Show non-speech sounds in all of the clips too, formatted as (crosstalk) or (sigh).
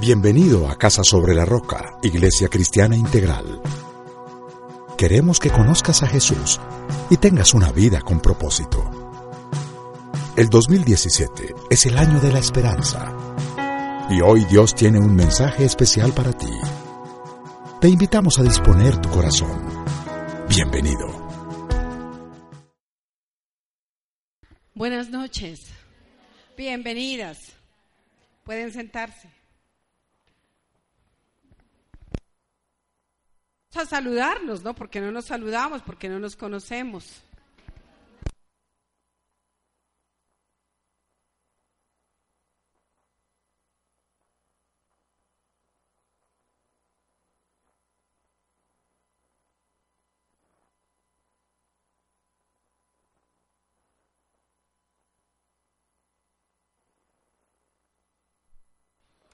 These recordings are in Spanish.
Bienvenido a Casa sobre la Roca, Iglesia Cristiana Integral. Queremos que conozcas a Jesús y tengas una vida con propósito. El 2017 es el año de la esperanza. Y hoy Dios tiene un mensaje especial para ti. Te invitamos a disponer tu corazón. Bienvenido. Buenas noches. Bienvenidas. Pueden sentarse. A saludarnos, ¿no? Porque no nos saludamos, porque no nos conocemos.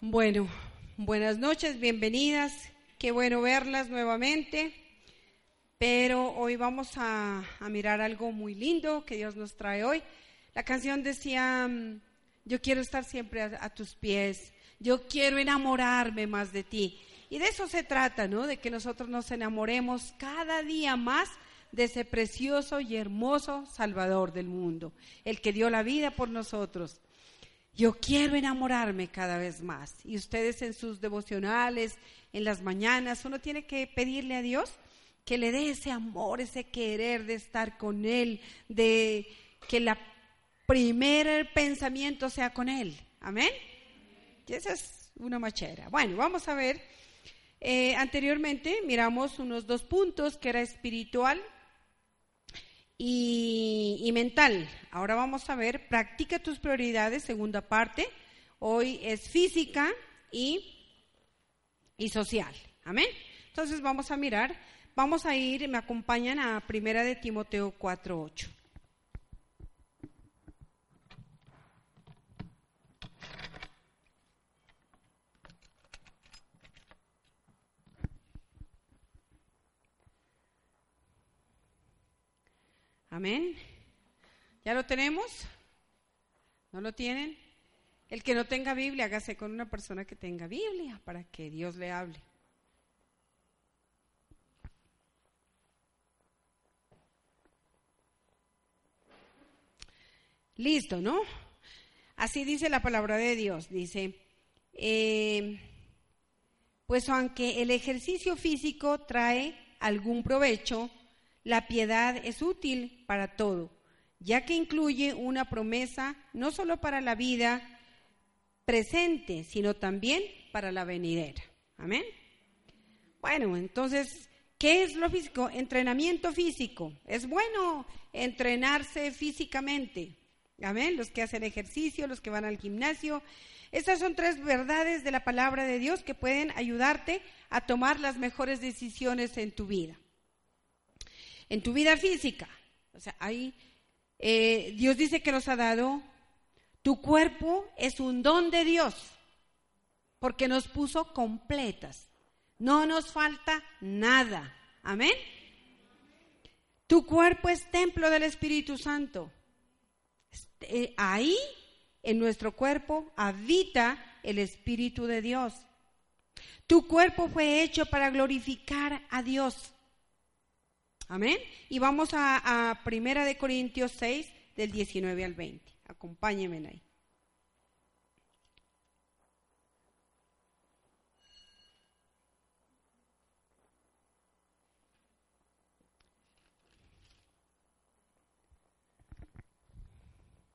Bueno, buenas noches, bienvenidas. Qué bueno verlas nuevamente, pero hoy vamos a, mirar algo muy lindo que Dios nos trae hoy. La canción decía, mm, yo quiero estar siempre a, tus pies, yo quiero enamorarme más de ti. Y de eso se trata, ¿no? De que nosotros nos enamoremos cada día más de ese precioso y hermoso Salvador del mundo, el que dio la vida por nosotros. Yo quiero enamorarme cada vez más. Y ustedes en sus devocionales, en las mañanas, uno tiene que pedirle a Dios que le dé ese amor, ese querer de estar con Él, de que la primer pensamiento sea con Él. Amén. Y esa es una machera. Bueno, vamos a ver. Eh, anteriormente miramos unos dos puntos que era espiritual y, mental. Ahora vamos a ver, practica tus prioridades, segunda parte. Hoy es física y y social. Amén. Entonces vamos a mirar, vamos a ir, me acompañan a Primera de Timoteo 4:8. Amén. ¿Ya lo tenemos? ¿No lo tienen? El que no tenga Biblia, hágase con una persona que tenga Biblia para que Dios le hable. Listo, ¿no? Así dice la palabra de Dios. Dice, eh, pues aunque el ejercicio físico trae algún provecho, la piedad es útil para todo, ya que incluye una promesa no solo para la vida, presente, sino también para la venidera. Amén. Bueno, entonces, ¿qué es lo físico? Entrenamiento físico. Es bueno entrenarse físicamente. Amén. Los que hacen ejercicio, los que van al gimnasio. Estas son tres verdades de la palabra de Dios que pueden ayudarte a tomar las mejores decisiones en tu vida. En tu vida física. O sea, ahí eh, Dios dice que nos ha dado tu cuerpo es un don de Dios porque nos puso completas. No nos falta nada. Amén. Tu cuerpo es templo del Espíritu Santo. Este, ahí, en nuestro cuerpo, habita el Espíritu de Dios. Tu cuerpo fue hecho para glorificar a Dios. Amén. Y vamos a, a Primera de Corintios 6, del 19 al 20. Acompáñenme ahí.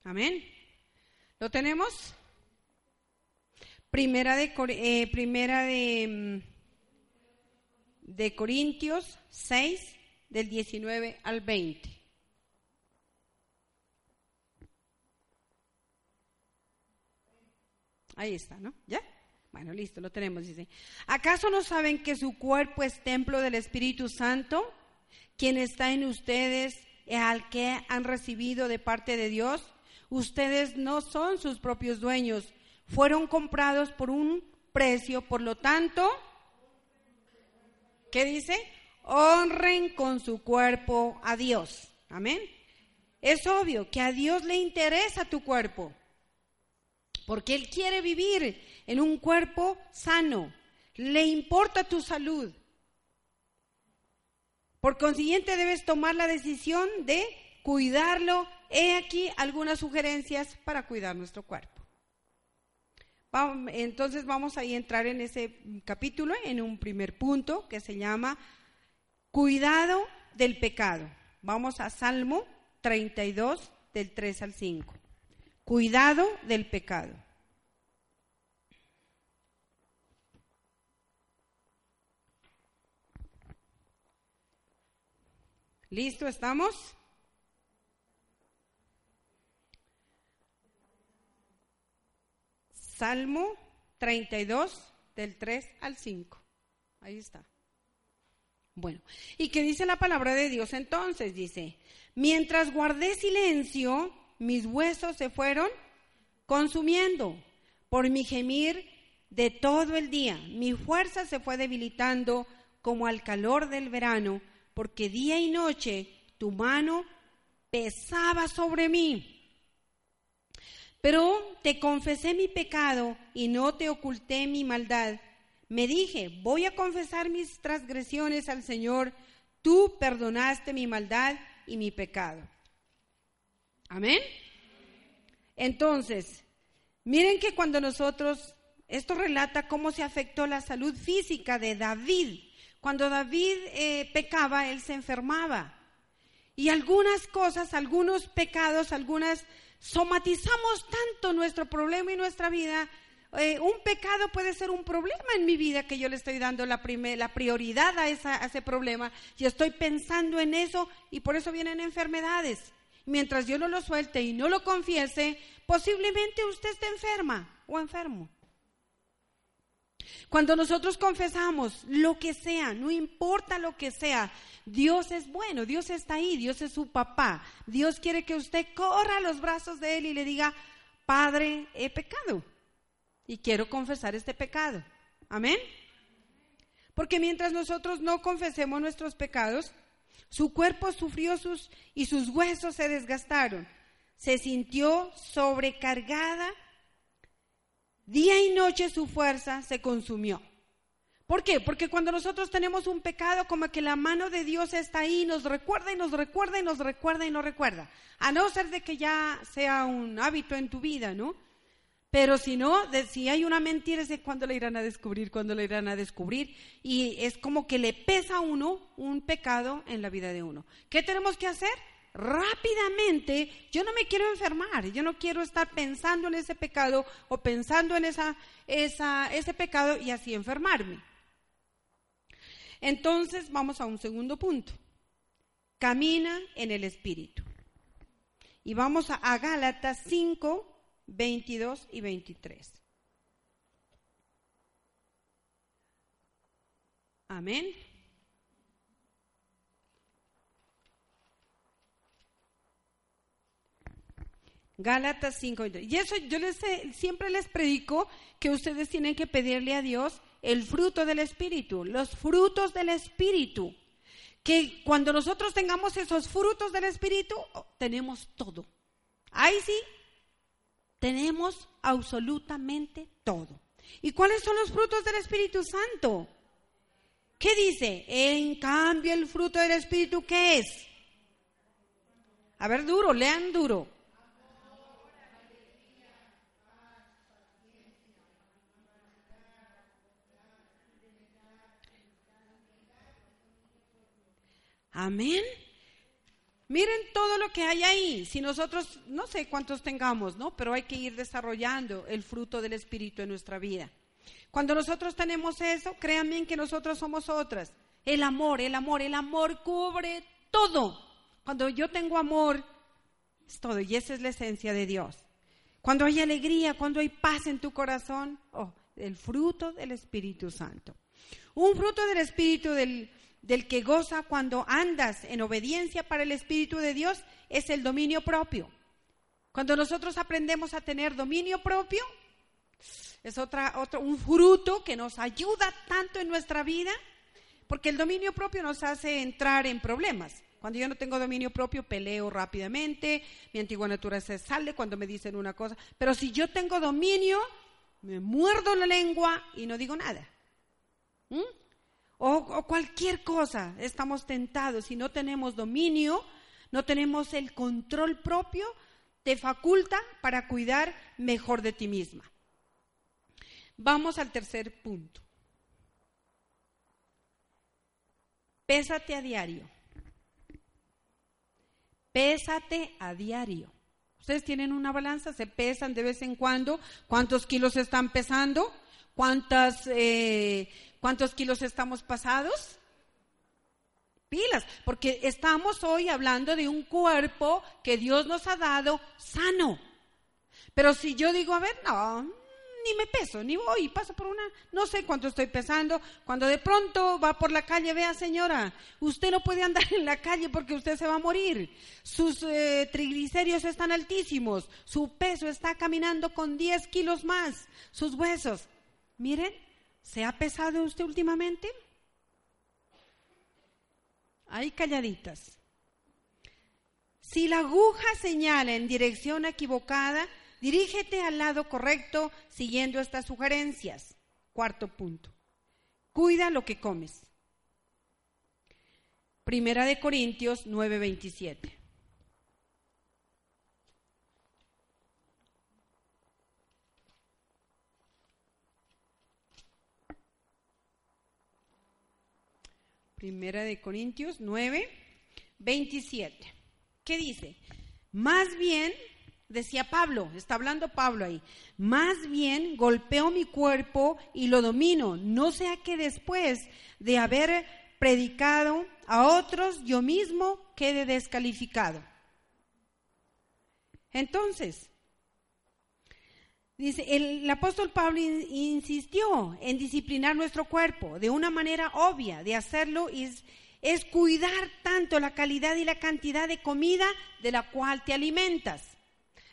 Amén. ¿Lo tenemos? Primera de, eh, primera de, mm, de Corintios 6, del 19 al 20. Ahí está, ¿no? ¿Ya? Bueno, listo, lo tenemos, dice. ¿Acaso no saben que su cuerpo es templo del Espíritu Santo, quien está en ustedes, al que han recibido de parte de Dios? Ustedes no son sus propios dueños, fueron comprados por un precio, por lo tanto, ¿qué dice? Honren con su cuerpo a Dios. Amén. Es obvio que a Dios le interesa tu cuerpo, porque Él quiere vivir en un cuerpo sano, le importa tu salud. Por consiguiente debes tomar la decisión de cuidarlo. He aquí algunas sugerencias para cuidar nuestro cuerpo. Entonces vamos a entrar en ese capítulo, en un primer punto que se llama Cuidado del pecado. Vamos a Salmo 32 del 3 al 5. Cuidado del pecado. ¿Listo? ¿Estamos? Salmo 32 del 3 al 5. Ahí está. Bueno, ¿y qué dice la palabra de Dios entonces? Dice, Mientras guardé silencio, mis huesos se fueron consumiendo por mi gemir de todo el día. Mi fuerza se fue debilitando como al calor del verano, porque día y noche tu mano pesaba sobre mí. Pero te confesé mi pecado y no te oculté mi maldad. Me dije, voy a confesar mis transgresiones al Señor. Tú perdonaste mi maldad y mi pecado. Amén. Entonces, miren que cuando nosotros, esto relata cómo se afectó la salud física de David. Cuando David eh, pecaba, él se enfermaba. Y algunas cosas, algunos pecados, algunas, somatizamos tanto nuestro problema y nuestra vida eh, un pecado puede ser un problema en mi vida que yo le estoy dando la, la prioridad a, ese problema y estoy pensando en eso y por eso vienen enfermedades. Mientras yo no lo suelte y no lo confiese, posiblemente usted esté enferma o enfermo. Cuando nosotros confesamos lo que sea, no importa lo que sea, Dios es bueno, Dios está ahí, Dios es su papá. Dios quiere que usted corra a los brazos de Él y le diga, Padre, he pecado y quiero confesar este pecado. Amén. Porque mientras nosotros no confesemos nuestros pecados, su cuerpo sufrió sus y sus huesos se desgastaron. Se sintió sobrecargada. Día y noche su fuerza se consumió. ¿Por qué? Porque cuando nosotros tenemos un pecado, como que la mano de Dios está ahí, nos recuerda y nos recuerda y nos recuerda y nos recuerda. A no ser de que ya sea un hábito en tu vida, ¿no? Pero si no, si hay una mentira es de cuándo la irán a descubrir, cuándo la irán a descubrir. Y es como que le pesa a uno un pecado en la vida de uno. ¿Qué tenemos que hacer? Rápidamente, yo no me quiero enfermar, yo no quiero estar pensando en ese pecado o pensando en esa, ese pecado y así enfermarme. Entonces vamos a un segundo punto. Camina en el Espíritu. Y vamos a, a Gálatas 5, 22 y 23. Amén. Gálatas 5. Y eso yo les, siempre les predico que ustedes tienen que pedirle a Dios el fruto del Espíritu, los frutos del Espíritu. Que cuando nosotros tengamos esos frutos del Espíritu, tenemos todo. Ahí sí, tenemos absolutamente todo. ¿Y cuáles son los frutos del Espíritu Santo? ¿Qué dice? En cambio, el fruto del Espíritu, ¿qué es? A ver, duro, lean duro. Amén. Miren todo lo que hay ahí. Si nosotros, no sé cuántos tengamos, ¿no? Pero hay que ir desarrollando el fruto del Espíritu en nuestra vida. Cuando nosotros tenemos eso, créanme que nosotros somos otras. El amor, el amor, el amor cubre todo. Cuando yo tengo amor, es todo. Y esa es la esencia de Dios. cuando hay alegría, cuando hay paz en tu corazón. Oh, el fruto del Espíritu Santo. Un fruto del Espíritu del, del que goza cuando andas en obediencia para el Espíritu de Dios es el dominio propio. Cuando nosotros aprendemos a tener dominio propio, es otra, otro, un fruto que nos ayuda tanto en nuestra vida, porque el dominio propio nos hace entrar en problemas. Cuando yo no tengo dominio propio, peleo rápidamente, mi antigua naturaleza sale cuando me dicen una cosa, pero si yo tengo dominio, me muerdo la lengua y no digo nada. ¿Mm? O, cualquier cosa, estamos tentados, si no tenemos dominio, no tenemos el control propio, te faculta para cuidar mejor de ti misma. Vamos al tercer punto. Pésate a diario. Pésate a diario. Ustedes tienen una balanza, se pesan de vez en cuando. ¿Cuántos kilos están pesando? ¿Cuántas, eh, ¿Cuántos kilos estamos pasados? Pilas, porque estamos hoy hablando de un cuerpo que Dios nos ha dado sano. Pero si yo digo, a ver, no, ni me peso, ni voy, paso por una, no sé cuánto estoy pesando. Cuando de pronto va por la calle, vea señora, usted no puede andar en la calle porque usted se va a morir. Sus eh, triglicéridos están altísimos, su peso está caminando con 10 kilos más, sus huesos. Miren, ¿se ha pesado usted últimamente? Ahí calladitas. Si la aguja señala en dirección equivocada, Dirígete al lado correcto siguiendo estas sugerencias. Cuarto punto. Cuida lo que comes. Primera de Corintios 9:27. Primera de Corintios 9, 27. ¿Qué dice? Más bien decía Pablo, está hablando Pablo ahí, más bien golpeo mi cuerpo y lo domino, no sea que después de haber predicado a otros yo mismo quede descalificado. Entonces, dice, el, apóstol Pablo insistió en disciplinar nuestro cuerpo de una manera obvia, de hacerlo es, es cuidar tanto la calidad y la cantidad de comida de la cual te alimentas.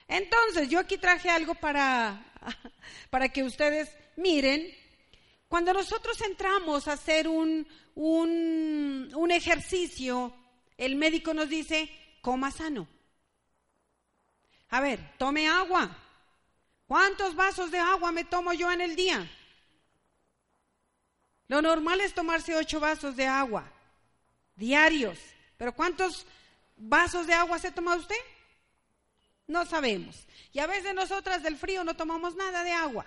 Entonces, yo aquí traje algo para, (laughs) para que ustedes miren. Cuando nosotros entramos a hacer un, un, un ejercicio, el médico nos dice, coma sano. A ver, tome agua. ¿Cuántos vasos de agua me tomo yo en el día? Lo normal es tomarse ocho vasos de agua diarios. Pero ¿cuántos vasos de agua se toma usted? No sabemos. Y a veces nosotras del frío no tomamos nada de agua.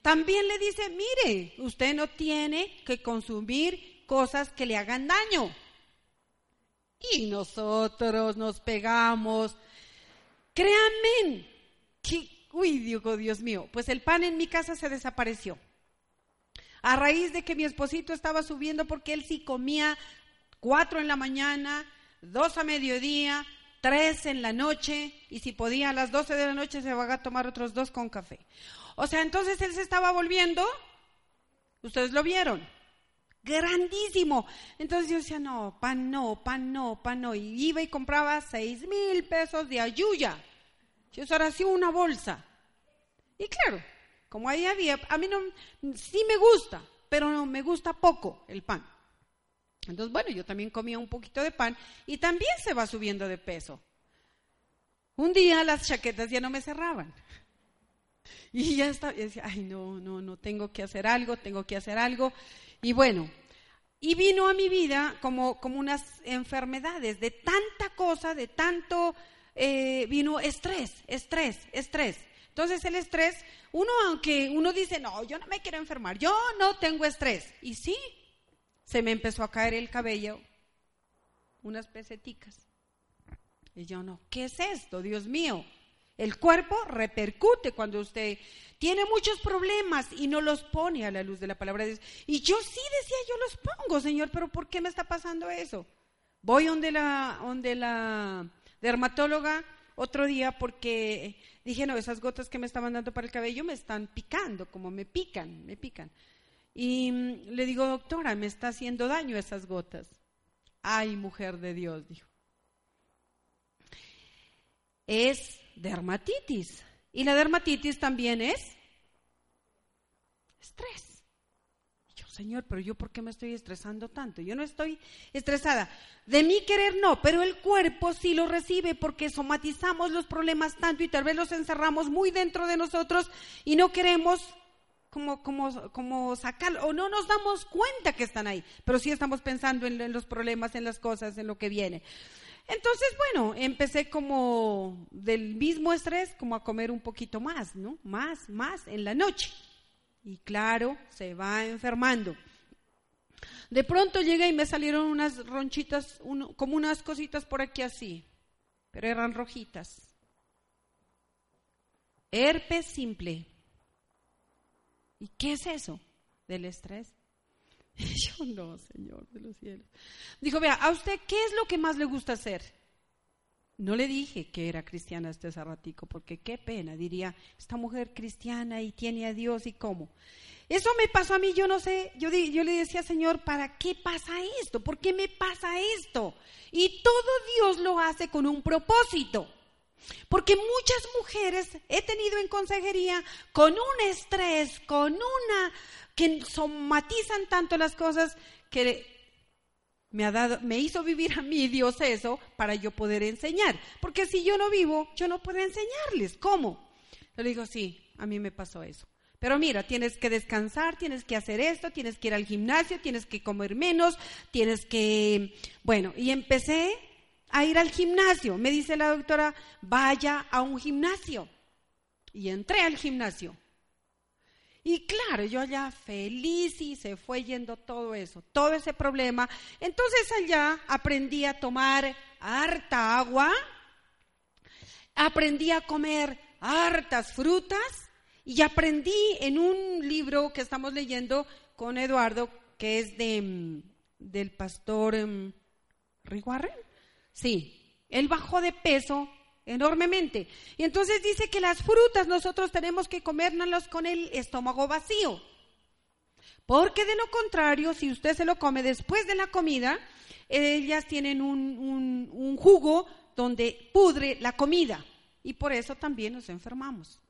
También le dice, mire, usted no tiene que consumir cosas que le hagan daño. Y nosotros nos pegamos. Créanme que, uy, Dios, mío, pues el pan en mi casa se desapareció. A raíz de que mi esposito estaba subiendo porque él sí comía cuatro en la mañana, dos a mediodía, tres en la noche y si podía a las doce de la noche se va a tomar otros dos con café. O sea, entonces él se estaba volviendo, ustedes lo vieron, grandísimo. Entonces yo decía, no, pan no, pan no, pan no. Y iba y compraba seis mil pesos de ayuya. Yo ahora hacía una bolsa. Y claro, como ahí había, a mí no, sí me gusta, pero no, me gusta poco el pan. Entonces, bueno, yo también comía un poquito de pan y también se va subiendo de peso. Un día las chaquetas ya no me cerraban. Y ya estaba, y decía, ay, no, no, no, tengo que hacer algo, tengo que hacer algo. Y bueno, y vino a mi vida como, como unas enfermedades, de tanta cosa, de tanto, eh, vino estrés, estrés, estrés. Entonces el estrés, uno aunque uno dice, no, yo no me quiero enfermar, yo no tengo estrés. Y sí, se me empezó a caer el cabello, unas peseticas. Y yo no, ¿qué es esto? Dios mío. El cuerpo repercute cuando usted tiene muchos problemas y no los pone a la luz de la palabra de Dios. Y yo sí decía, yo los pongo, Señor, pero ¿por qué me está pasando eso? Voy donde la, donde la dermatóloga otro día porque dije, no, esas gotas que me estaban dando para el cabello me están picando, como me pican, me pican. Y mm, le digo, doctora, me está haciendo daño esas gotas. Ay, mujer de Dios, dijo. Es dermatitis. Y la dermatitis también es estrés. Señor, pero yo por qué me estoy estresando tanto? Yo no estoy estresada. De mí querer no, pero el cuerpo sí lo recibe porque somatizamos los problemas tanto y tal vez los encerramos muy dentro de nosotros y no queremos como, como, como sacarlo, o no nos damos cuenta que están ahí, pero sí estamos pensando en, en los problemas, en las cosas, en lo que viene. Entonces, bueno, empecé como del mismo estrés, como a comer un poquito más, ¿no? Más, más en la noche y claro, se va enfermando. De pronto llega y me salieron unas ronchitas, como unas cositas por aquí así, pero eran rojitas. Herpes simple. ¿Y qué es eso del estrés? (laughs) yo no, Señor de los cielos. Dijo, vea, ¿a usted qué es lo que más le gusta hacer? No le dije que era cristiana este zarratico, porque qué pena, diría, esta mujer cristiana y tiene a Dios y cómo. Eso me pasó a mí, yo no sé, yo, yo le decía, Señor, ¿para qué pasa esto? ¿Por qué me pasa esto? Y todo Dios lo hace con un propósito. Porque muchas mujeres he tenido en consejería con un estrés, con una que somatizan tanto las cosas que me, ha dado, me hizo vivir a mí Dios eso para yo poder enseñar. Porque si yo no vivo, yo no puedo enseñarles. ¿Cómo? Le digo, sí, a mí me pasó eso. Pero mira, tienes que descansar, tienes que hacer esto, tienes que ir al gimnasio, tienes que comer menos, tienes que... Bueno, y empecé a ir al gimnasio. Me dice la doctora, vaya a un gimnasio. Y entré al gimnasio. Y claro, yo allá feliz y se fue yendo todo eso, todo ese problema. Entonces allá aprendí a tomar harta agua, aprendí a comer hartas frutas y aprendí en un libro que estamos leyendo con Eduardo, que es de, mm, del pastor um, Sí, él bajó de peso enormemente. Y entonces dice que las frutas nosotros tenemos que comérnoslas con el estómago vacío. Porque de lo contrario, si usted se lo come después de la comida, ellas tienen un, un jugo donde pudre la comida. Y por eso también nos enfermamos.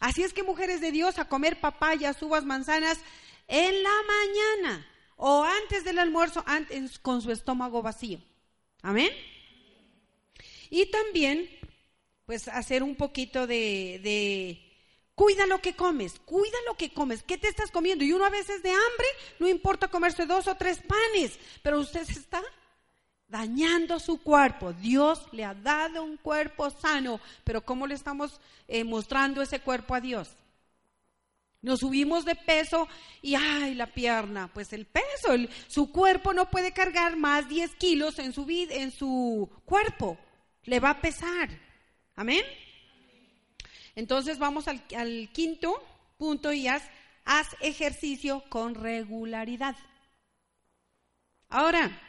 Así es que mujeres de Dios a comer papayas, uvas, manzanas en la mañana o antes del almuerzo antes, con su estómago vacío. Amén. Y también, pues, hacer un poquito de, cuida lo que comes, cuida lo que comes, ¿qué te estás comiendo? Y uno a veces de hambre, no importa comerse dos o tres panes, pero usted se está dañando su cuerpo. Dios le ha dado un cuerpo sano, pero ¿cómo le estamos eh, mostrando ese cuerpo a Dios? Nos subimos de peso y ¡ay, la pierna! Pues el peso, su cuerpo no puede cargar más 10 kilos en su, en su cuerpo le va a pesar. Amén. Entonces vamos al, quinto punto y haz, haz ejercicio con regularidad. Ahora,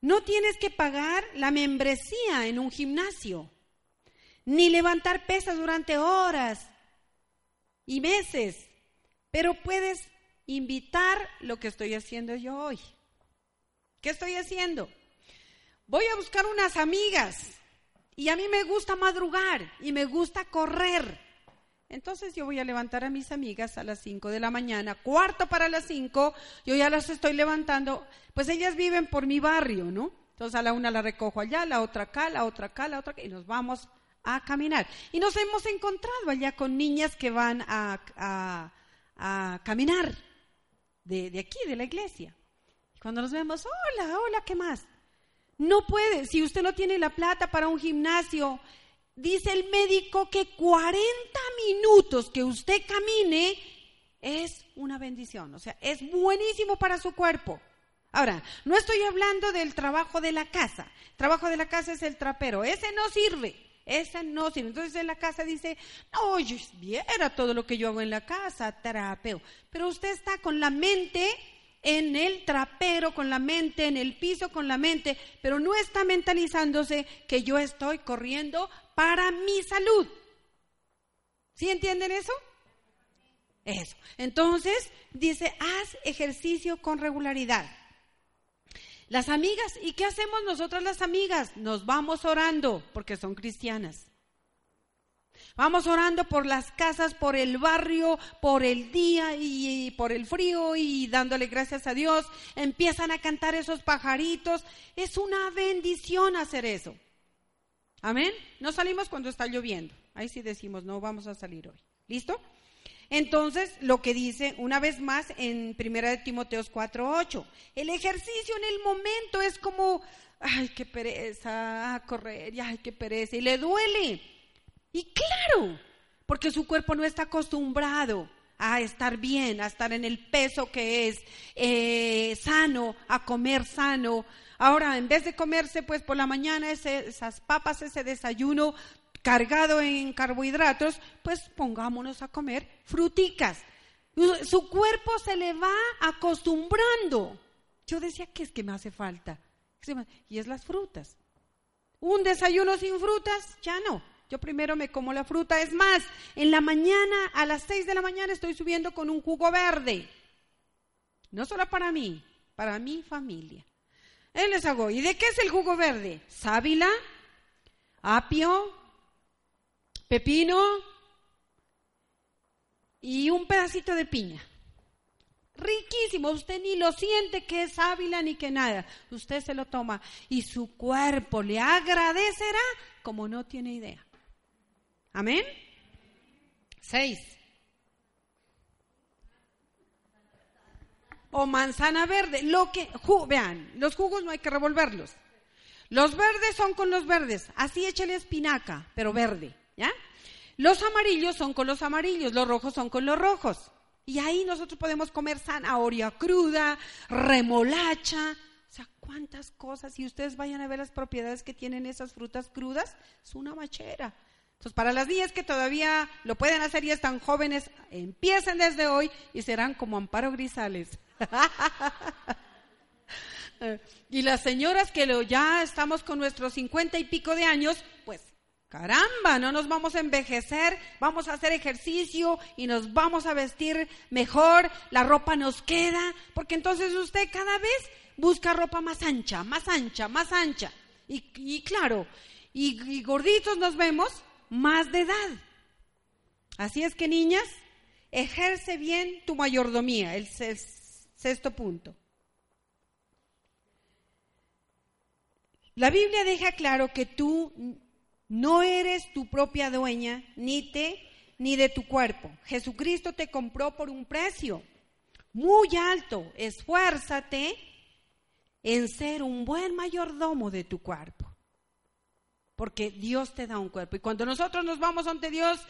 no tienes que pagar la membresía en un gimnasio, ni levantar pesas durante horas y meses, pero puedes invitar lo que estoy haciendo yo hoy. ¿Qué estoy haciendo? Voy a buscar unas amigas y a mí me gusta madrugar y me gusta correr. Entonces yo voy a levantar a mis amigas a las 5 de la mañana, cuarto para las 5, yo ya las estoy levantando, pues ellas viven por mi barrio, ¿no? Entonces a la una la recojo allá, la otra acá, la otra acá, la otra acá, y nos vamos a caminar. Y nos hemos encontrado allá con niñas que van a, caminar de, de aquí, de la iglesia. Y cuando nos vemos, hola, hola, ¿qué más? No puede, si usted no tiene la plata para un gimnasio, dice el médico que 40 minutos que usted camine es una bendición, o sea, es buenísimo para su cuerpo. Ahora, no estoy hablando del trabajo de la casa. El trabajo de la casa es el trapero. Ese no sirve. Ese no sirve. Entonces en la casa dice, no, yo viera todo lo que yo hago en la casa, trapeo. Pero usted está con la mente en el trapero con la mente, en el piso con la mente, pero no está mentalizándose que yo estoy corriendo para mi salud. ¿Sí entienden eso? Eso. Entonces, dice, haz ejercicio con regularidad. Las amigas, ¿y qué hacemos nosotras las amigas? Nos vamos orando porque son cristianas. Vamos orando por las casas, por el barrio, por el día y, por el frío y dándole gracias a Dios. Empiezan a cantar esos pajaritos. Es una bendición hacer eso. Amén. No salimos cuando está lloviendo. Ahí sí decimos, no vamos a salir hoy. ¿Listo? Entonces, lo que dice una vez más en 1 de Timoteos 4:8, el ejercicio en el momento es como, ay, qué pereza, correr, ay, qué pereza, y le duele. Y claro, porque su cuerpo no está acostumbrado a estar bien, a estar en el peso que es eh, sano, a comer sano. Ahora, en vez de comerse pues por la mañana esas papas, ese desayuno cargado en carbohidratos, pues pongámonos a comer fruticas. Su cuerpo se le va acostumbrando. Yo decía, ¿qué es que me hace falta? Y es las frutas. Un desayuno sin frutas, ya no. Yo primero me como la fruta. Es más, en la mañana, a las 6 de la mañana, estoy subiendo con un jugo verde. No solo para mí, para mi familia. Él les hago. ¿Y de qué es el jugo verde? Sábila, apio, pepino y un pedacito de piña. Riquísimo, usted ni lo siente que es sábila ni que nada. Usted se lo toma y su cuerpo le agradecerá como no tiene idea. Amén. Seis. O manzana verde. Lo que, vean, los jugos no hay que revolverlos. Los verdes son con los verdes. Así échale espinaca, pero verde, ¿ya? Los amarillos son con los amarillos, los rojos son con los rojos. Y ahí nosotros podemos comer zanahoria cruda, remolacha, o sea, cuántas cosas. Y ustedes vayan a ver las propiedades que tienen esas frutas crudas, es una machera. Entonces, para las niñas que todavía lo pueden hacer y están jóvenes, empiecen desde hoy y serán como Amparo Grisales. (laughs) y las señoras que ya estamos con nuestros cincuenta y pico de años, pues caramba, no nos vamos a envejecer, vamos a hacer ejercicio y nos vamos a vestir mejor, la ropa nos queda, porque entonces usted cada vez busca ropa más ancha, más ancha, más ancha. Y, claro, y gorditos nos vemos, más de edad. Así es que, niñas, ejerce bien tu mayordomía, el sexto punto. La Biblia deja claro que tú no eres tu propia dueña, ni te ni de tu cuerpo. Jesucristo te compró por un precio muy alto. Esfuérzate en ser un buen mayordomo de tu cuerpo porque Dios te da un cuerpo. Y cuando nosotros nos vamos ante Dios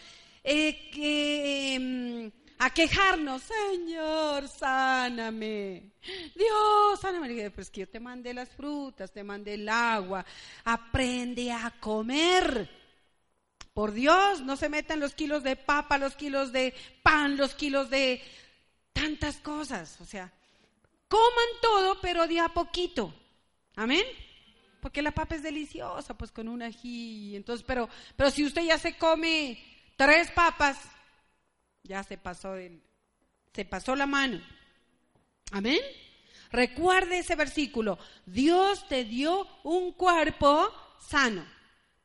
eh, em, a quejarnos, Señor, sáname. Dios, sáname. Pues que yo te mandé las frutas, te mandé el agua. Aprende a comer. Por Dios, no se metan los kilos de papa, los kilos de pan, los kilos de tantas cosas. O sea, coman todo, pero de a poquito. Amén porque la papa es deliciosa, pues con un ají. Entonces, pero, pero si usted ya se come tres papas, ya se pasó se pasó la mano. Amén. Recuerde ese versículo. Dios te dio un cuerpo sano.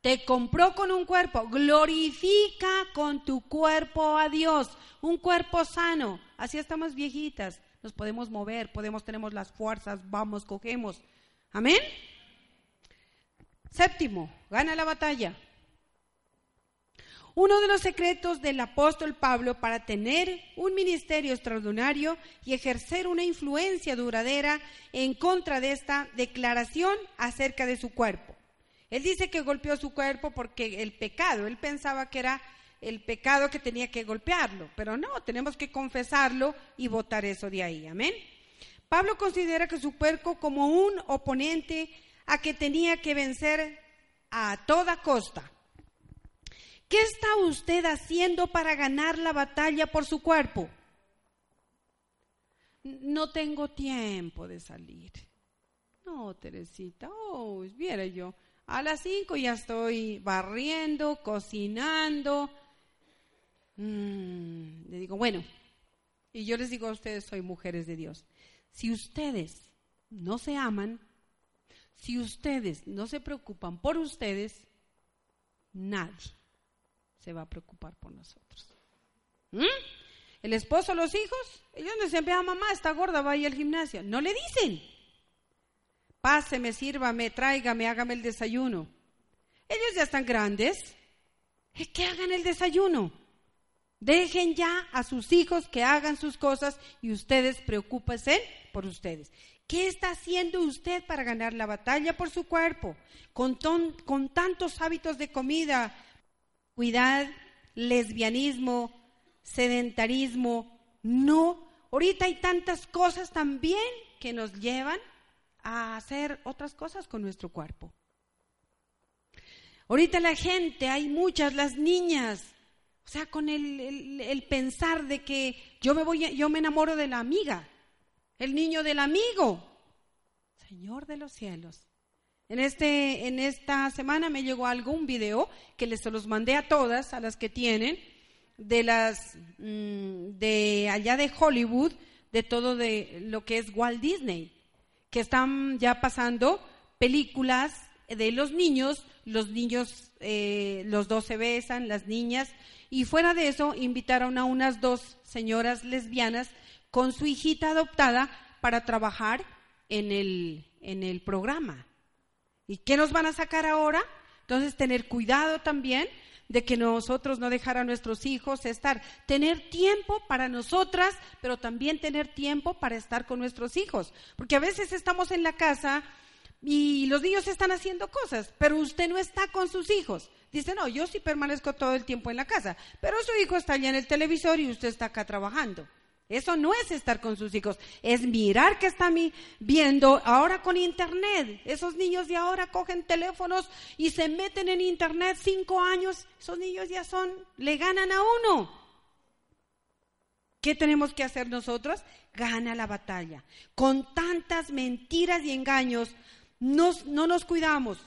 Te compró con un cuerpo. Glorifica con tu cuerpo a Dios. Un cuerpo sano. Así estamos viejitas. Nos podemos mover, podemos, tenemos las fuerzas, vamos, cogemos. Amén. Séptimo, gana la batalla. Uno de los secretos del apóstol Pablo para tener un ministerio extraordinario y ejercer una influencia duradera en contra de esta declaración acerca de su cuerpo. Él dice que golpeó su cuerpo porque el pecado, él pensaba que era el pecado que tenía que golpearlo, pero no, tenemos que confesarlo y votar eso de ahí, amén. Pablo considera que su cuerpo como un oponente a que tenía que vencer a toda costa. ¿Qué está usted haciendo para ganar la batalla por su cuerpo? no tengo tiempo de salir. No, Teresita, oh, viera yo, a las cinco ya estoy barriendo, cocinando. Mm, le digo, bueno, y yo les digo a ustedes, soy mujeres de Dios. Si ustedes no se aman, si ustedes no se preocupan por ustedes, nadie se va a preocupar por nosotros. ¿Mm? El esposo, los hijos, ellos no dicen, vea mamá, está gorda, vaya al gimnasio. No le dicen. Páseme, sírvame, tráigame, hágame el desayuno. Ellos ya están grandes. Es que hagan el desayuno. Dejen ya a sus hijos que hagan sus cosas y ustedes preocúpense por ustedes. ¿Qué está haciendo usted para ganar la batalla por su cuerpo? Con, con tantos hábitos de comida, cuidad, lesbianismo, sedentarismo. No, ahorita hay tantas cosas también que nos llevan a hacer otras cosas con nuestro cuerpo. Ahorita la gente, hay muchas, las niñas, o sea, con el, el, pensar de que yo me voy, yo me enamoro de la amiga, el niño del amigo. Señor de los cielos. En, este, en esta semana me llegó algo, un video, que les los mandé a todas, a las que tienen, de las mm, de allá de Hollywood, de todo de lo que es Walt Disney, que están ya pasando películas de los niños, los niños, eh, los dos se besan, las niñas, y fuera de eso invitaron a unas dos señoras lesbianas con su hijita adoptada para trabajar en el, en el programa. ¿Y qué nos van a sacar ahora? Entonces, tener cuidado también de que nosotros no dejar a nuestros hijos estar, tener tiempo para nosotras, pero también tener tiempo para estar con nuestros hijos, porque a veces estamos en la casa y los niños están haciendo cosas, pero usted no está con sus hijos. Dice, no, yo sí permanezco todo el tiempo en la casa, pero su hijo está allá en el televisor y usted está acá trabajando. Eso no es estar con sus hijos, es mirar que están viendo ahora con internet. Esos niños de ahora cogen teléfonos y se meten en internet cinco años. Esos niños ya son, le ganan a uno. ¿Qué tenemos que hacer nosotros? Gana la batalla. Con tantas mentiras y engaños, no nos cuidamos.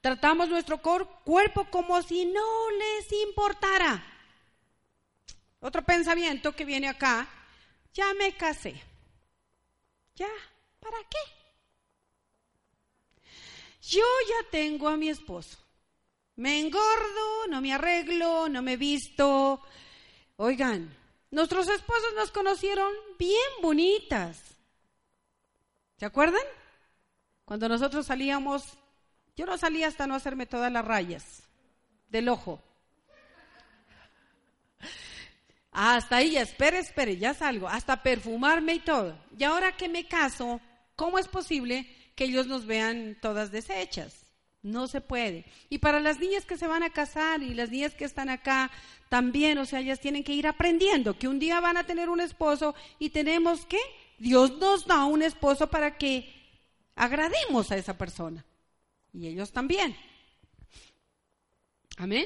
Tratamos nuestro cuerpo como si no les importara. Otro pensamiento que viene acá, ya me casé. ¿Ya? ¿Para qué? Yo ya tengo a mi esposo. Me engordo, no me arreglo, no me visto. Oigan, nuestros esposos nos conocieron bien bonitas. ¿Se acuerdan? Cuando nosotros salíamos, yo no salía hasta no hacerme todas las rayas del ojo. Hasta ahí, espere, espere, ya salgo, hasta perfumarme y todo. Y ahora que me caso, ¿cómo es posible que ellos nos vean todas deshechas? No se puede. Y para las niñas que se van a casar y las niñas que están acá también, o sea, ellas tienen que ir aprendiendo que un día van a tener un esposo y tenemos que, Dios nos da un esposo para que agrademos a esa persona. Y ellos también. Amén.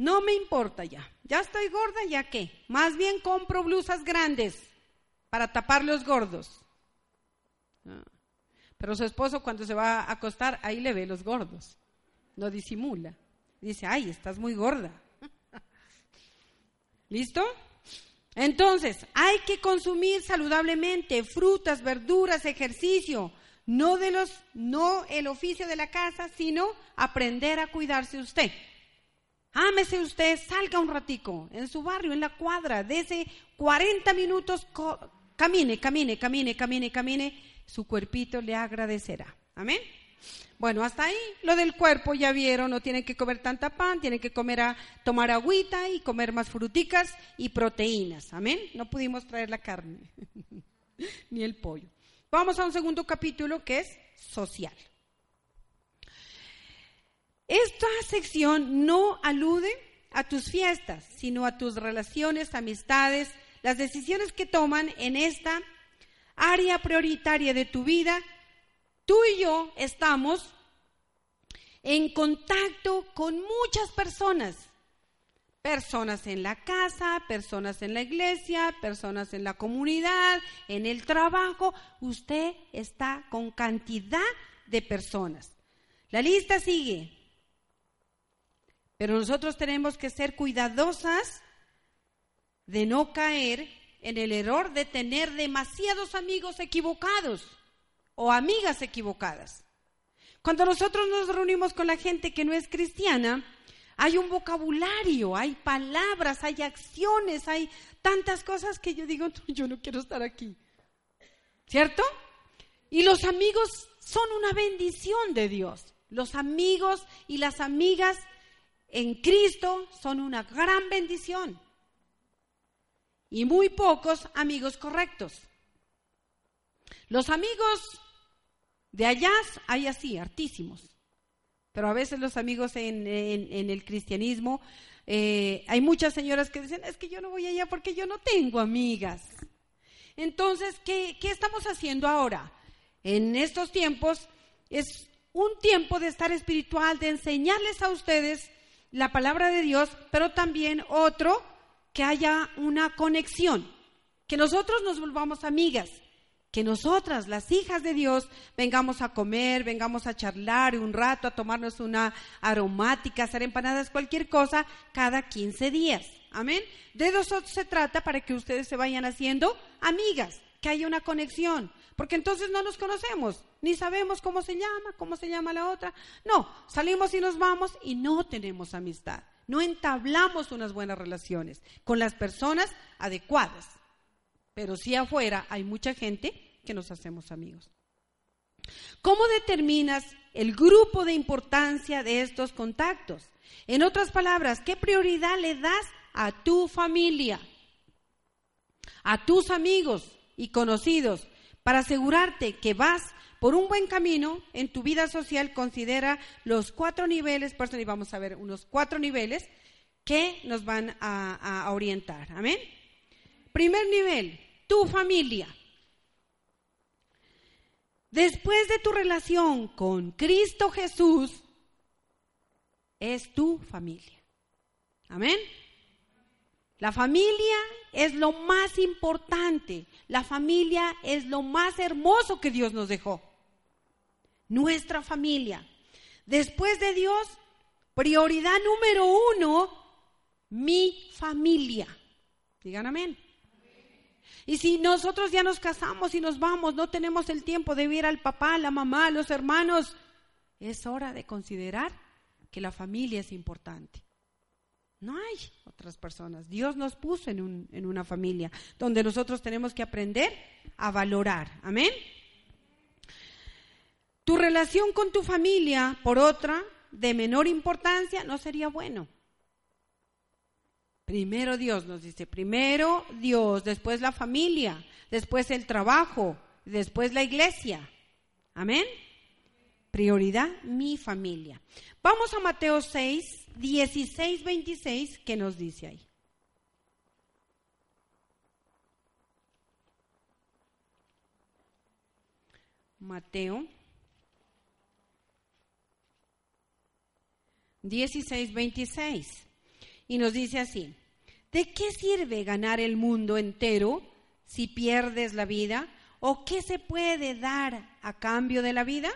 No me importa ya. Ya estoy gorda, ¿ya qué? Más bien compro blusas grandes para tapar los gordos. Ah. Pero su esposo cuando se va a acostar, ahí le ve los gordos. No disimula. Dice, ay, estás muy gorda. (laughs) ¿Listo? Entonces, hay que consumir saludablemente frutas, verduras, ejercicio, no de los no el oficio de la casa, sino aprender a cuidarse usted. Ámese usted, salga un ratico en su barrio, en la cuadra, ese 40 minutos, camine, camine, camine, camine, camine, su cuerpito le agradecerá. Amén. Bueno, hasta ahí lo del cuerpo ya vieron, no tienen que comer tanta pan, tienen que comer a, tomar agüita y comer más fruticas y proteínas. Amén. No pudimos traer la carne (laughs) ni el pollo. Vamos a un segundo capítulo que es social. Esta sección no alude a tus fiestas, sino a tus relaciones, amistades, las decisiones que toman en esta área prioritaria de tu vida. Tú y yo estamos en contacto con muchas personas, Personas en la casa, personas en la iglesia, personas en la comunidad, en el trabajo. Usted está con cantidad de personas. La lista sigue. Pero nosotros tenemos que ser cuidadosas de no caer en el error de tener demasiados amigos equivocados o amigas equivocadas. Cuando nosotros nos reunimos con la gente que no es cristiana, hay un vocabulario, hay palabras, hay acciones, hay tantas cosas que yo digo, yo no quiero estar aquí. ¿Cierto? Y los amigos son una bendición de Dios. Los amigos y las amigas en Cristo son una gran bendición. Y muy pocos amigos correctos. Los amigos de allá hay así, hartísimos. Pero a veces los amigos en, el cristianismo, eh, hay muchas señoras que dicen, es que yo no voy allá porque yo no tengo amigas. Entonces, ¿qué, qué estamos haciendo ahora? En estos tiempos es un tiempo de estar espiritual, de enseñarles a ustedes la palabra de Dios, pero también otro, que haya una conexión, que nosotros nos volvamos amigas que nosotras, las hijas de Dios, vengamos a comer, vengamos a charlar un rato, a tomarnos una aromática, hacer empanadas, cualquier cosa, cada 15 días. Amén. De nosotros se trata para que ustedes se vayan haciendo amigas, que haya una conexión, porque entonces no nos conocemos, ni sabemos cómo se llama, cómo se llama la otra. No, salimos y nos vamos y no tenemos amistad, no entablamos unas buenas relaciones con las personas adecuadas pero sí afuera hay mucha gente que nos hacemos amigos. ¿Cómo determinas el grupo de importancia de estos contactos? En otras palabras, ¿qué prioridad le das a tu familia, a tus amigos y conocidos para asegurarte que vas por un buen camino en tu vida social? Considera los cuatro niveles, por eso vamos a ver unos cuatro niveles que nos van a, a orientar. Amén. Primer nivel, tu familia. Después de tu relación con Cristo Jesús, es tu familia. Amén. La familia es lo más importante. La familia es lo más hermoso que Dios nos dejó. Nuestra familia. Después de Dios, prioridad número uno, mi familia. Digan amén. Y si nosotros ya nos casamos y nos vamos, no tenemos el tiempo de ver al papá, la mamá, los hermanos, es hora de considerar que la familia es importante. No hay otras personas. Dios nos puso en, en una familia donde nosotros tenemos que aprender a valorar. Amén. Tu relación con tu familia, por otra, de menor importancia, no sería bueno. Primero Dios nos dice, primero Dios, después la familia, después el trabajo, después la iglesia. Amén. Prioridad, mi familia. Vamos a Mateo 6, 16, 26, ¿qué nos dice ahí? Mateo 16, 26. Y nos dice así, ¿De qué sirve ganar el mundo entero si pierdes la vida? ¿O qué se puede dar a cambio de la vida?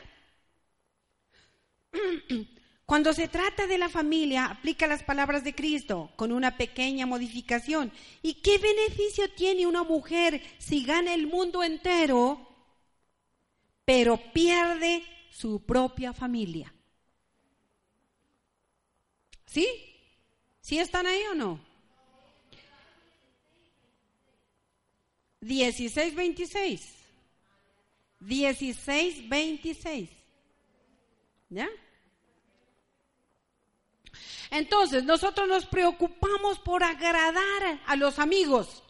(clears throat) Cuando se trata de la familia, aplica las palabras de Cristo con una pequeña modificación. ¿Y qué beneficio tiene una mujer si gana el mundo entero, pero pierde su propia familia? ¿Sí? ¿Sí están ahí o no? 16, 26. 16, 26. ¿Ya? Entonces, nosotros nos preocupamos por agradar a los amigos,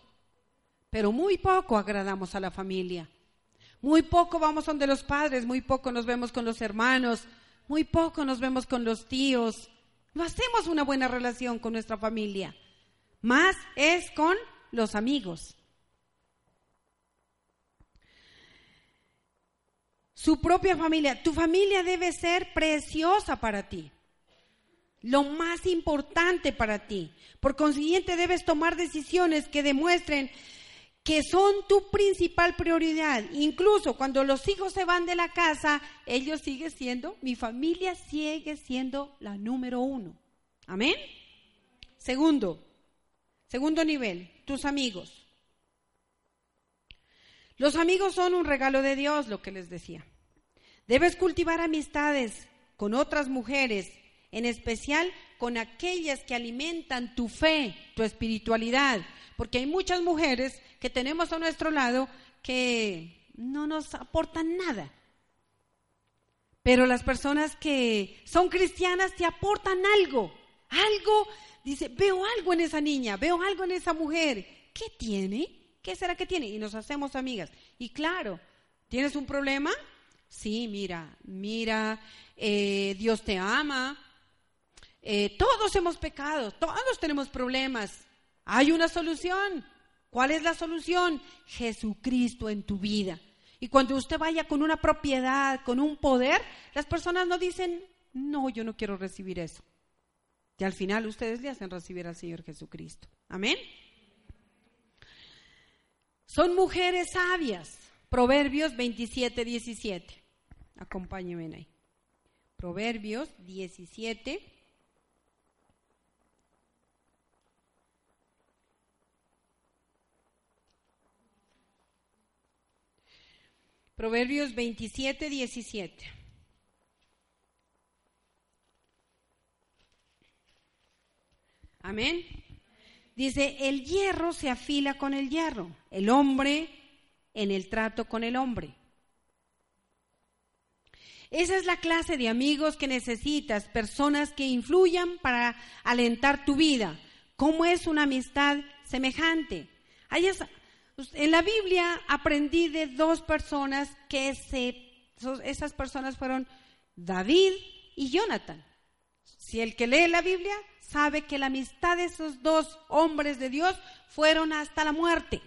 pero muy poco agradamos a la familia. Muy poco vamos donde los padres, muy poco nos vemos con los hermanos, muy poco nos vemos con los tíos. No hacemos una buena relación con nuestra familia. Más es con los amigos. su propia familia. Tu familia debe ser preciosa para ti. Lo más importante para ti. Por consiguiente, debes tomar decisiones que demuestren que son tu principal prioridad. Incluso cuando los hijos se van de la casa, ellos siguen siendo, mi familia sigue siendo la número uno. Amén. Segundo, segundo nivel, tus amigos. Los amigos son un regalo de Dios, lo que les decía. Debes cultivar amistades con otras mujeres, en especial con aquellas que alimentan tu fe, tu espiritualidad, porque hay muchas mujeres que tenemos a nuestro lado que no nos aportan nada. Pero las personas que son cristianas te aportan algo, algo, dice, veo algo en esa niña, veo algo en esa mujer. ¿Qué tiene? ¿Qué será que tiene? Y nos hacemos amigas. Y claro, ¿tienes un problema? Sí, mira, mira, eh, Dios te ama. Eh, todos hemos pecado, todos tenemos problemas. Hay una solución. ¿Cuál es la solución? Jesucristo en tu vida. Y cuando usted vaya con una propiedad, con un poder, las personas no dicen, no, yo no quiero recibir eso. Y al final ustedes le hacen recibir al Señor Jesucristo. Amén. Son mujeres sabias. Proverbios 27, 17. Acompáñenme ahí. Proverbios 17, Proverbios 27, 17. Amén. Dice, el hierro se afila con el hierro, el hombre en el trato con el hombre. Esa es la clase de amigos que necesitas, personas que influyan para alentar tu vida. ¿Cómo es una amistad semejante? Hay en la Biblia aprendí de dos personas que se, esas personas fueron David y Jonathan. Si el que lee la Biblia sabe que la amistad de esos dos hombres de Dios fueron hasta la muerte.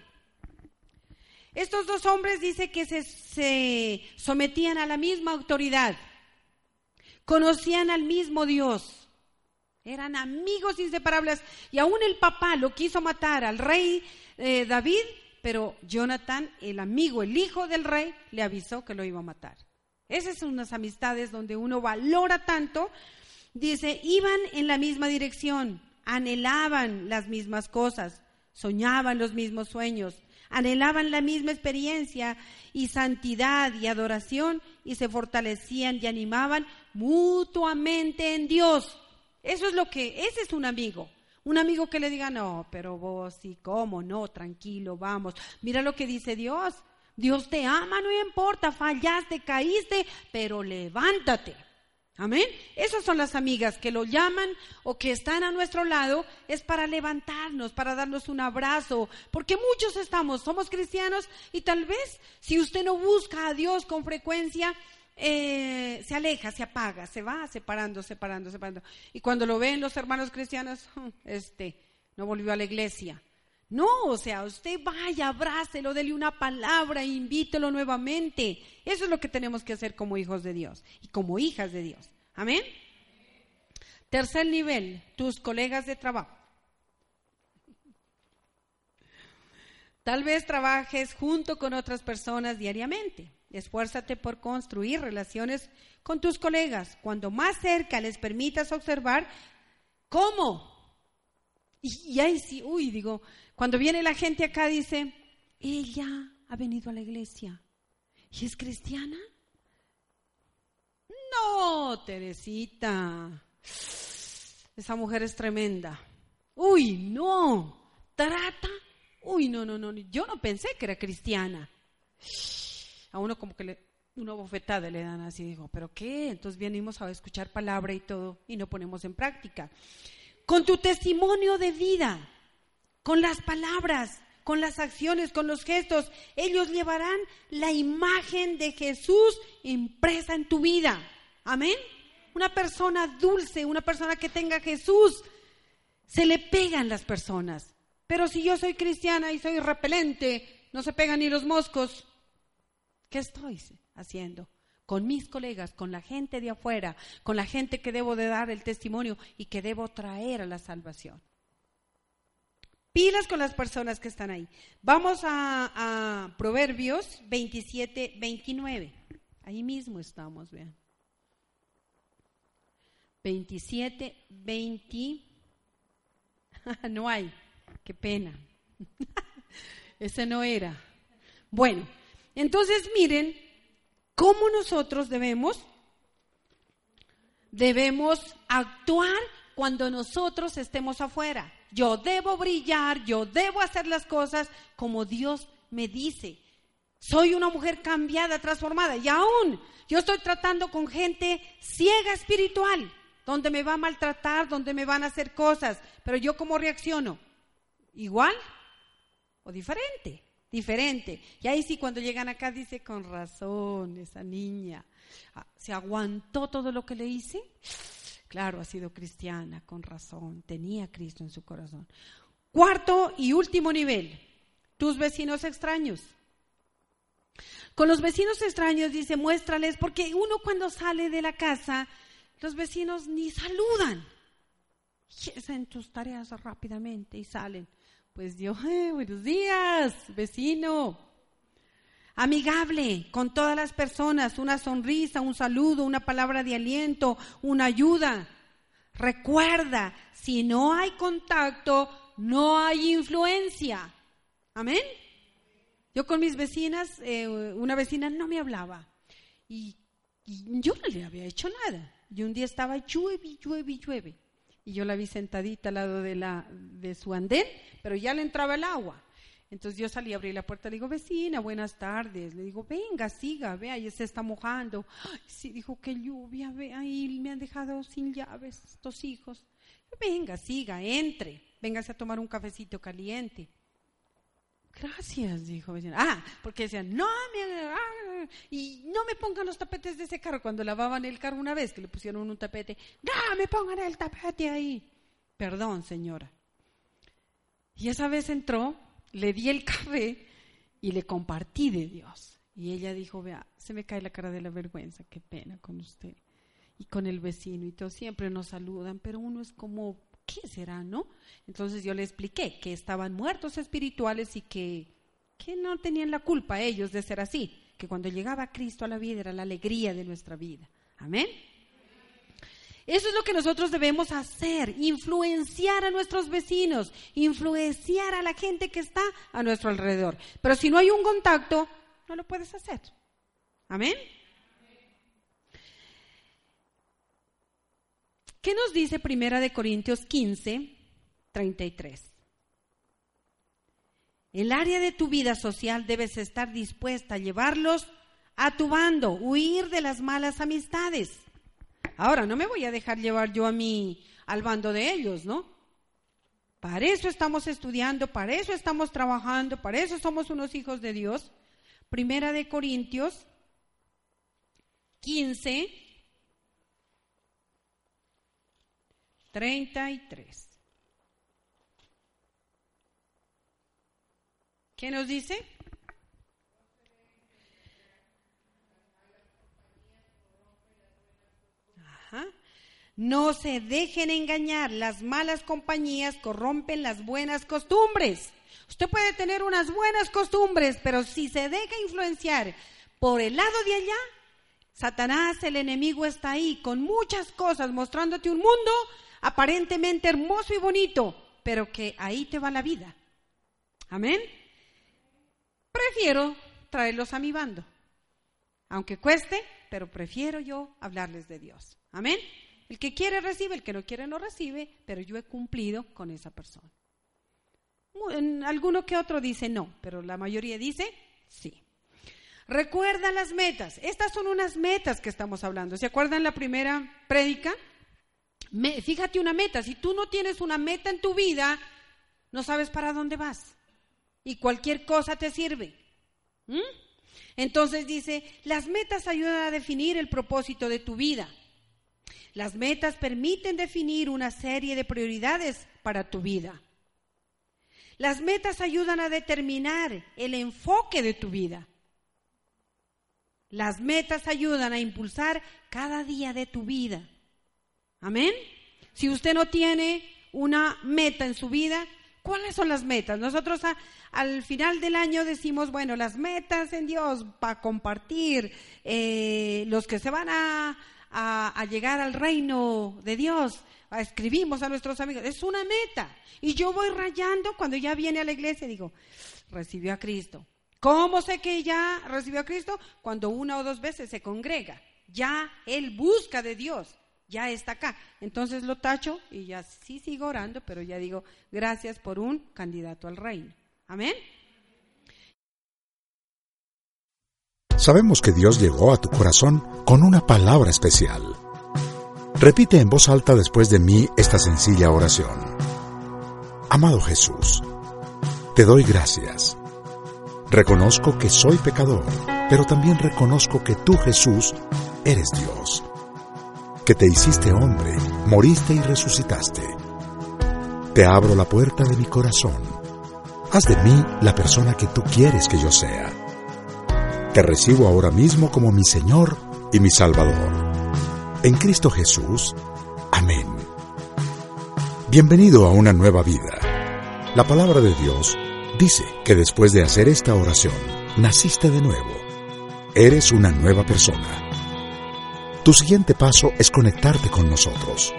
Estos dos hombres dice que se, se sometían a la misma autoridad, conocían al mismo Dios, eran amigos inseparables y aún el papá lo quiso matar al rey eh, David pero Jonathan, el amigo, el hijo del rey, le avisó que lo iba a matar. Esas son unas amistades donde uno valora tanto. Dice, iban en la misma dirección, anhelaban las mismas cosas, soñaban los mismos sueños, anhelaban la misma experiencia y santidad y adoración y se fortalecían y animaban mutuamente en Dios. Eso es lo que, ese es un amigo. Un amigo que le diga, no, pero vos sí, ¿cómo? No, tranquilo, vamos. Mira lo que dice Dios. Dios te ama, no importa, fallaste, caíste, pero levántate. Amén. Esas son las amigas que lo llaman o que están a nuestro lado, es para levantarnos, para darnos un abrazo, porque muchos estamos, somos cristianos y tal vez si usted no busca a Dios con frecuencia, eh, se aleja, se apaga, se va separando, separando, separando. Y cuando lo ven los hermanos cristianos, este, no volvió a la iglesia. No, o sea, usted vaya, abrácelo, dele una palabra, invítelo nuevamente. Eso es lo que tenemos que hacer como hijos de Dios y como hijas de Dios. Amén. Tercer nivel, tus colegas de trabajo. Tal vez trabajes junto con otras personas diariamente. Esfuérzate por construir relaciones con tus colegas. Cuando más cerca les permitas observar cómo. Y, ahí sí, uy, digo, cuando viene la gente acá dice, ella ha venido a la iglesia y es cristiana. No, Teresita, esa mujer es tremenda. Uy, no, trata. Uy, no, no, no, yo no pensé que era cristiana a uno como que le, una bofetada le dan así, digo, ¿pero qué? Entonces venimos a escuchar palabra y todo y no ponemos en práctica. Con tu testimonio de vida, con las palabras, con las acciones, con los gestos, ellos llevarán la imagen de Jesús impresa en tu vida. Amén. Una persona dulce, una persona que tenga Jesús, se le pegan las personas. Pero si yo soy cristiana y soy repelente, no se pegan ni los moscos. ¿Qué estoy haciendo? con mis colegas, con la gente de afuera, con la gente que debo de dar el testimonio y que debo traer a la salvación. Pilas con las personas que están ahí. Vamos a, Proverbios 27, 29. Ahí mismo estamos, vean. 27, 20. (laughs) no hay. Qué pena. (laughs) Ese no era. Bueno, entonces miren cómo nosotros debemos debemos actuar cuando nosotros estemos afuera. Yo debo brillar, yo debo hacer las cosas como Dios me dice. Soy una mujer cambiada, transformada. Y aún yo estoy tratando con gente ciega espiritual, donde me va a maltratar, donde me van a hacer cosas. Pero yo cómo reacciono? ¿Igual o diferente? Diferente. Y ahí sí, cuando llegan acá, dice, con razón, esa niña. Ah, ¿Se aguantó todo lo que le hice? Claro, ha sido cristiana, con razón, tenía Cristo en su corazón. Cuarto y último nivel, tus vecinos extraños. Con los vecinos extraños dice, muéstrales, porque uno cuando sale de la casa, los vecinos ni saludan. Y hacen tus tareas rápidamente y salen. Pues eh, buenos días, vecino. Amigable con todas las personas, una sonrisa, un saludo, una palabra de aliento, una ayuda. Recuerda, si no hay contacto, no hay influencia. Amén. Yo con mis vecinas, eh, una vecina no me hablaba y, yo no le había hecho nada. Y un día estaba llueve, llueve, llueve. Y yo la vi sentadita al lado de, la, de su andén, pero ya le entraba el agua. Entonces yo salí, abrí la puerta, le digo, vecina, buenas tardes. Le digo, venga, siga, vea, ahí se está mojando. sí, dijo, qué lluvia, vea, ahí me han dejado sin llaves estos hijos. Venga, siga, entre, véngase a tomar un cafecito caliente. Gracias, dijo vecina. Ah, porque decían, no, me, ah", y no me pongan los tapetes de ese carro. Cuando lavaban el carro una vez, que le pusieron un tapete, no, me pongan el tapete ahí. Perdón, señora. Y esa vez entró le di el café y le compartí de Dios. Y ella dijo, vea, se me cae la cara de la vergüenza, qué pena con usted. Y con el vecino y todo, siempre nos saludan, pero uno es como, ¿qué será, no? Entonces yo le expliqué que estaban muertos espirituales y que, que no tenían la culpa ellos de ser así, que cuando llegaba Cristo a la vida era la alegría de nuestra vida. Amén. Eso es lo que nosotros debemos hacer, influenciar a nuestros vecinos, influenciar a la gente que está a nuestro alrededor. Pero si no hay un contacto, no lo puedes hacer. Amén. ¿Qué nos dice Primera de Corintios 15, 33? El área de tu vida social debes estar dispuesta a llevarlos a tu bando, huir de las malas amistades. Ahora, no me voy a dejar llevar yo a mí al bando de ellos, ¿no? Para eso estamos estudiando, para eso estamos trabajando, para eso somos unos hijos de Dios. Primera de Corintios 15, 33. ¿Qué nos dice? No se dejen engañar, las malas compañías corrompen las buenas costumbres. Usted puede tener unas buenas costumbres, pero si se deja influenciar por el lado de allá, Satanás, el enemigo, está ahí con muchas cosas, mostrándote un mundo aparentemente hermoso y bonito, pero que ahí te va la vida. Amén. Prefiero traerlos a mi bando, aunque cueste, pero prefiero yo hablarles de Dios. Amén. El que quiere recibe, el que no quiere no recibe, pero yo he cumplido con esa persona. Alguno que otro dice no, pero la mayoría dice sí. Recuerda las metas. Estas son unas metas que estamos hablando. ¿Se acuerdan la primera prédica? Fíjate una meta. Si tú no tienes una meta en tu vida, no sabes para dónde vas. Y cualquier cosa te sirve. ¿Mm? Entonces dice, las metas ayudan a definir el propósito de tu vida. Las metas permiten definir una serie de prioridades para tu vida. Las metas ayudan a determinar el enfoque de tu vida. Las metas ayudan a impulsar cada día de tu vida. Amén. Si usted no tiene una meta en su vida, ¿cuáles son las metas? Nosotros al final del año decimos, bueno, las metas en Dios para compartir, eh, los que se van a, a, llegar al reino de Dios, escribimos a nuestros amigos, es una meta. Y yo voy rayando cuando ya viene a la iglesia, digo, recibió a Cristo. ¿Cómo sé que ya recibió a Cristo? Cuando una o dos veces se congrega. Ya él busca de Dios, ya está acá. Entonces lo tacho y ya sí sigo orando, pero ya digo, gracias por un candidato al reino. Amén. Sabemos que Dios llegó a tu corazón con una palabra especial. Repite en voz alta después de mí esta sencilla oración. Amado Jesús, te doy gracias. Reconozco que soy pecador, pero también reconozco que tú, Jesús, eres Dios. Que te hiciste hombre, moriste y resucitaste. Te abro la puerta de mi corazón. Haz de mí la persona que tú quieres que yo sea. Te recibo ahora mismo como mi Señor y mi Salvador. En Cristo Jesús. Amén. Bienvenido a una nueva vida. La palabra de Dios dice que después de hacer esta oración, naciste de nuevo. Eres una nueva persona. Tu siguiente paso es conectarte con nosotros.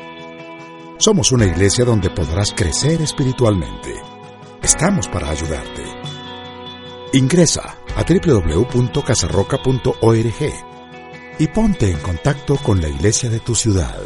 Somos una iglesia donde podrás crecer espiritualmente. Estamos para ayudarte. Ingresa a www.casarroca.org y ponte en contacto con la iglesia de tu ciudad.